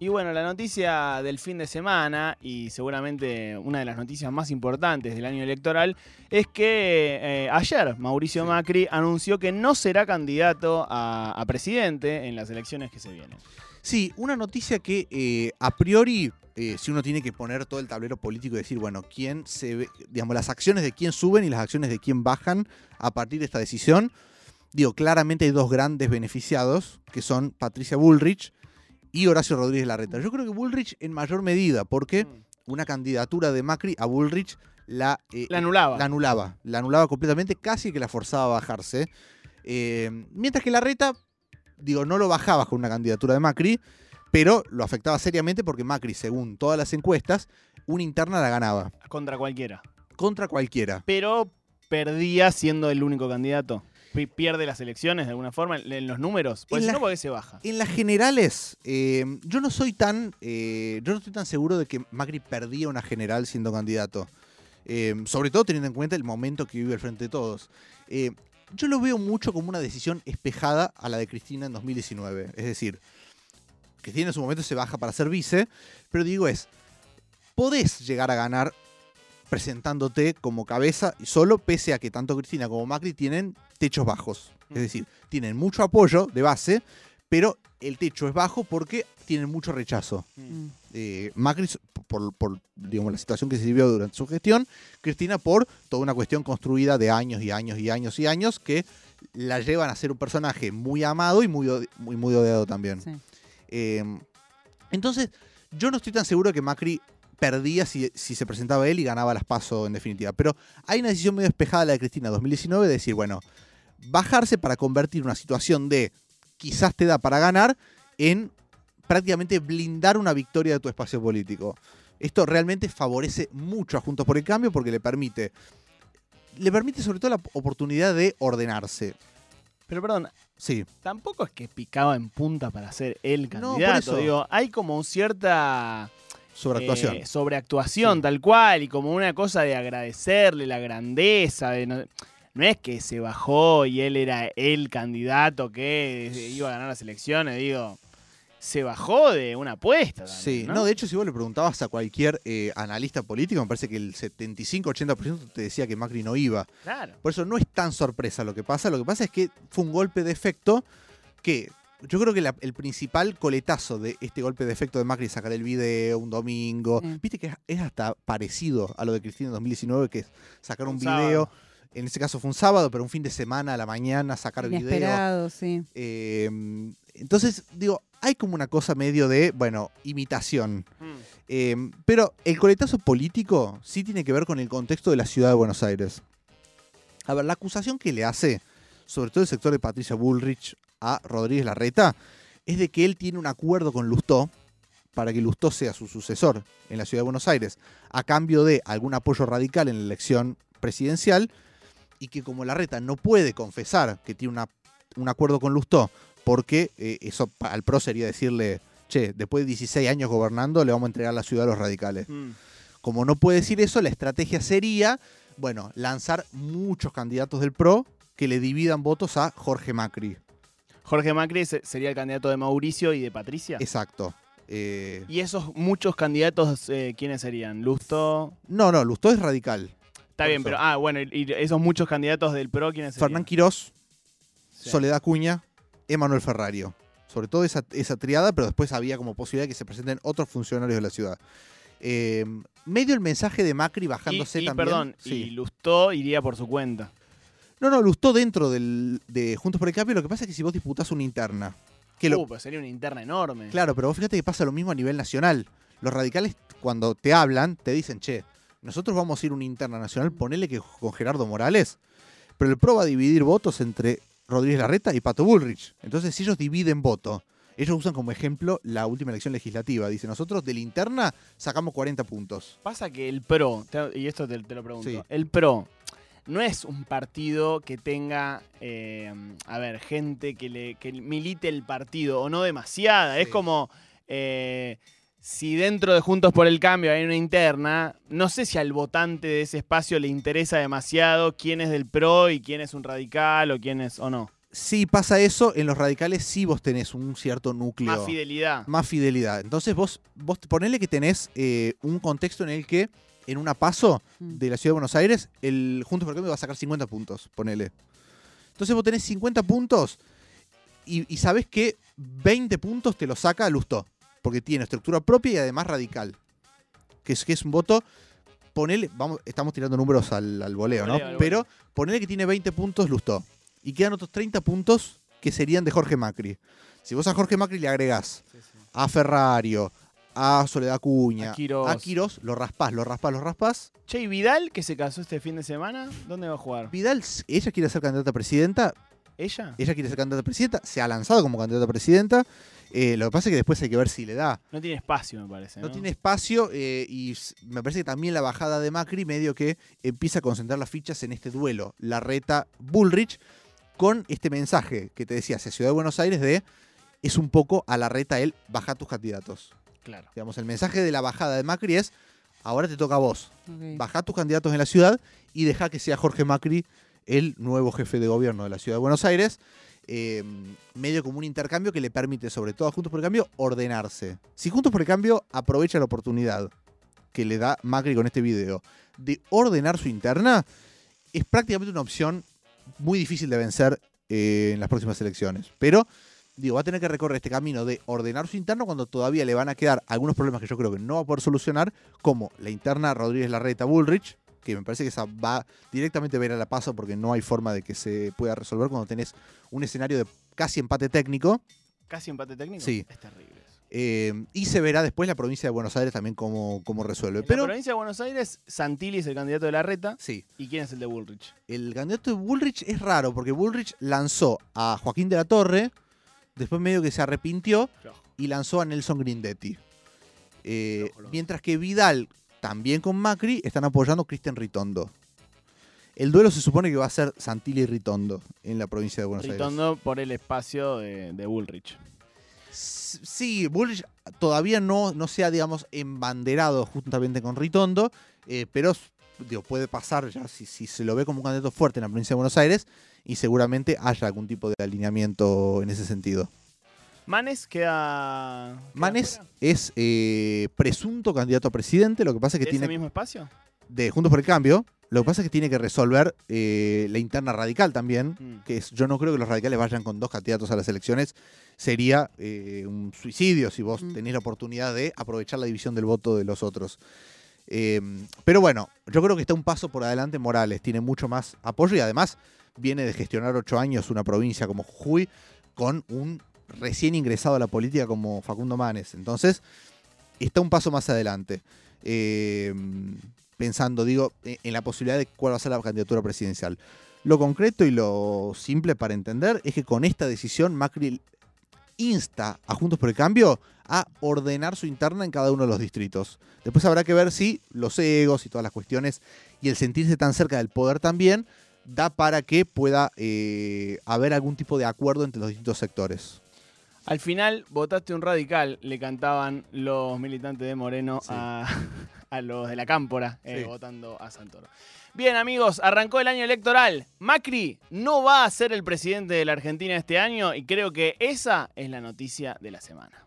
Y bueno, la noticia del fin de semana, y seguramente una de las noticias más importantes del año electoral, es que eh, ayer Mauricio Macri anunció que no será candidato a, a presidente en las elecciones que se vienen. Sí, una noticia que eh, a priori, eh, si uno tiene que poner todo el tablero político y decir, bueno, quién se ve, digamos, las acciones de quién suben y las acciones de quién bajan a partir de esta decisión, digo, claramente hay dos grandes beneficiados, que son Patricia Bullrich y Horacio Rodríguez Larreta. Yo creo que Bullrich en mayor medida, porque Mm. una candidatura de Macri a Bullrich la, eh, La anulaba. la anulaba. La anulaba completamente, casi que la forzaba a bajarse. Eh, mientras que Larreta, digo, no lo bajaba con una candidatura de Macri, pero lo afectaba seriamente porque Macri, según todas las encuestas, una interna la ganaba. Contra cualquiera. Contra cualquiera. Pero perdía siendo el único candidato. Pi- Pierde las elecciones de alguna forma en los números. Pues si no, ¿por qué se baja? En las generales, eh, yo no soy tan. eh, yo no estoy tan seguro de que Macri perdía una general siendo candidato. Eh, sobre todo teniendo en cuenta el momento que vive el Frente de Todos. Yo lo veo mucho como una decisión espejada a la de Cristina en 2019. Es decir, Cristina en su momento se baja para ser vice, pero digo es, podés llegar a ganar presentándote como cabeza y solo, pese a que tanto Cristina como Macri tienen techos bajos. Es decir, tienen mucho apoyo de base, pero el techo es bajo porque tienen mucho rechazo. Mm. Eh, Macri por, por, digamos, la situación que se vivió durante su gestión, Cristina por toda una cuestión construida de años y años y años y años que la llevan a ser un personaje muy amado y muy, muy, muy odiado también. Sí. Eh, entonces, yo no estoy tan seguro que Macri perdía si, si se presentaba él y ganaba las pasos en definitiva. Pero hay una decisión medio despejada la de Cristina 2019 de decir, bueno, bajarse para convertir una situación de quizás te da para ganar en prácticamente blindar una victoria de tu espacio político. Esto realmente favorece mucho a Juntos por el Cambio porque le permite, le permite sobre todo la oportunidad de ordenarse. Pero perdón, Sí, tampoco es que picaba en punta para ser el No, por candidato. eso. Digo, hay como cierta sobre actuación. eh, sobreactuación, Sí. tal cual, y como una cosa de agradecerle la grandeza. De no, no es que se bajó y él era el candidato que iba a ganar las elecciones, digo. Se bajó de una apuesta. también, Sí, ¿no? no, de hecho, si vos le preguntabas a cualquier eh, analista político, me parece que el 75-80% te decía que Macri no iba. Claro. Por eso no es tan sorpresa lo que pasa. Lo que pasa es que fue un golpe de efecto que yo creo que la- el principal coletazo de este golpe de efecto de Macri sacar el video un domingo, viste que es- es hasta parecido a lo de Cristina en 2019, que es sacar un, Un video. sábado. En ese caso fue un sábado, pero un fin de semana a la mañana sacar video. Inesperado, sí. Eh, entonces, digo, hay como una cosa medio de, bueno, imitación. Mm. Eh, pero el coletazo político sí tiene que ver con el contexto de la ciudad de Buenos Aires. A ver, la acusación que le hace, sobre todo el sector de Patricia Bullrich a Rodríguez Larreta, es de que él tiene un acuerdo con Lustó para que Lustó sea su sucesor en la ciudad de Buenos Aires, a cambio de algún apoyo radical en la elección presidencial, y que como Larreta no puede confesar que tiene una- un acuerdo con Lustó, porque eh, eso al PRO sería decirle, che, después de 16 años gobernando le vamos a entregar la ciudad a los radicales. Mm. Como no puede decir eso, la estrategia sería, bueno, lanzar muchos candidatos del PRO que le dividan votos a Jorge Macri. Jorge Macri se- sería el candidato de Mauricio y de Patricia. Exacto. Eh, Y esos muchos candidatos, eh, ¿quiénes serían? Lusto. no, no, Lustó es radical. Está bien, pero. Ah, bueno, y y esos muchos candidatos del PRO, ¿quiénes serían? Fernán Quirós, Sí. Soledad Cuña, Emanuel Ferrario. Sobre todo esa, esa triada, pero después había como posibilidad de que se presenten otros funcionarios de la ciudad. Eh, medio el mensaje de Macri bajándose y, y, también. perdón, Sí. y Lustó iría por su cuenta. No, no, Lustó dentro del, de Juntos por el Cambio. Lo que pasa es que si vos disputás una interna, que lo, Uh, pues sería una interna enorme. Claro, pero vos fíjate que pasa lo mismo a nivel nacional. Los radicales, cuando te hablan, te dicen, che, nosotros vamos a ir a una interna nacional, ponele que con Gerardo Morales, pero el PRO va a dividir votos entre Rodríguez Larreta y Pato Bullrich. Entonces, si ellos dividen voto, ellos usan como ejemplo la última elección legislativa. Dice, nosotros de la interna sacamos 40 puntos. Pasa que el PRO, y esto te, te lo pregunto, Sí. el PRO no es un partido que tenga, eh, a ver, gente que, le, que milite el partido, o no demasiada. Es como, eh, si dentro de Juntos por el Cambio hay una interna, no sé si al votante de ese espacio le interesa demasiado quién es del PRO y quién es un radical o quién es o no. sí pasa eso, en los radicales sí vos tenés un cierto núcleo. Más fidelidad. Más fidelidad. Entonces vos, vos ponele que tenés eh, un contexto en el que en una paso Mm. de la ciudad de Buenos Aires, el Juntos por el Cambio va a sacar 50 puntos, ponele. Entonces vos tenés 50 puntos y, y sabés que 20 puntos te lo saca Lustó, porque tiene estructura propia y además radical. Que es, que es un voto, ponele, vamos, estamos tirando números al, al voleo, ¿no? Voleo, al Pero voleo. ponele que tiene 20 puntos Lustó. Y quedan otros 30 puntos que serían de Jorge Macri. Si vos a Jorge Macri le agregás a Ferrario, a Soledad Acuña, A Quirós. a Quirós, lo raspás, lo raspás, lo raspás. Che, ¿y Vidal, que se casó este fin de semana, ¿dónde va a jugar? Vidal, ella quiere ser candidata a presidenta, ¿Ella? ella quiere ser candidata a presidenta, se ha lanzado como candidata a presidenta. eh, lo que pasa es que después hay que ver si le da. No tiene espacio, me parece. No No, tiene espacio eh, y s- me parece que también la bajada de Macri medio que empieza a concentrar las fichas en este duelo, la reta Bullrich, con este mensaje que te decía hacia Ciudad de Buenos Aires de es un poco a la reta él, baja tus candidatos. Claro. Digamos, el mensaje de la bajada de Macri es ahora te toca a vos, Ok. baja tus candidatos en la ciudad y deja que sea Jorge Macri el nuevo jefe de gobierno de la ciudad de Buenos Aires. eh, medio como un intercambio que le permite, sobre todo a Juntos por el Cambio, ordenarse. Si Juntos por el Cambio aprovecha la oportunidad que le da Macri con este video de ordenar su interna, es prácticamente una opción muy difícil de vencer eh, en las próximas elecciones. Pero, digo, va a tener que recorrer este camino de ordenar su interno cuando todavía le van a quedar algunos problemas que yo creo que no va a poder solucionar, como la interna Rodríguez Larreta Bullrich, que me parece que esa va directamente a ver a la paso porque no hay forma de que se pueda resolver cuando tenés un escenario de casi empate técnico. ¿Casi empate técnico? Sí. Es terrible. eh, y se verá después la provincia de Buenos Aires también cómo, cómo resuelve. En Pero la provincia de Buenos Aires, Santilli es el candidato de la reta. sí, ¿Y quién es el de Bullrich? el candidato de Bullrich es raro porque Bullrich lanzó a Joaquín de la Torre, después medio que se arrepintió y lanzó a Nelson Grindetti. Eh, mientras que Vidal, también con Macri, están apoyando a Cristian Ritondo. El duelo se supone que va a ser Santilli y Ritondo en la provincia de Buenos Aires. Ritondo por el espacio de, de Bullrich. Sí, Bullrich todavía no, no se ha, digamos, embanderado juntamente con Ritondo, eh, pero digo, puede pasar ya si, si se lo ve como un candidato fuerte en la provincia de Buenos Aires y seguramente haya algún tipo de alineamiento en ese sentido. Manes queda. queda Manes fuera es eh, presunto candidato a presidente, lo que pasa es que ¿De tiene ese mismo espacio? de Juntos por el Cambio, lo que pasa es que tiene que resolver eh, la interna radical también, Mm. que es, yo no creo que los radicales vayan con dos candidatos a las elecciones, sería eh, un suicidio si vos Mm. tenés la oportunidad de aprovechar la división del voto de los otros. Eh, pero bueno, yo creo que está un paso por adelante Morales, tiene mucho más apoyo y además viene de gestionar ocho años una provincia como Jujuy con un recién ingresado a la política como Facundo Manes. Entonces, está un paso más adelante. Eh, pensando, digo, e- en la posibilidad de cuál va a ser la candidatura presidencial. Lo concreto y lo simple para entender es que con esta decisión Macri insta a Juntos por el Cambio a ordenar su interna en cada uno de los distritos. Después habrá que ver si los egos y todas las cuestiones y el sentirse tan cerca del poder también da para que pueda eh, haber algún tipo de acuerdo entre los distintos sectores. Al final votaste un radical, le cantaban los militantes de Moreno Sí. a, a los de la Cámpora, eh, Sí. votando a Santoro. Bien, amigos, arrancó el año electoral. Macri no va a ser el presidente de la Argentina este año y creo que esa es la noticia de la semana.